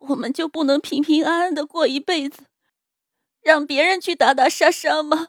我们就不能平平安安的过一辈子。让别人去打打杀杀吗？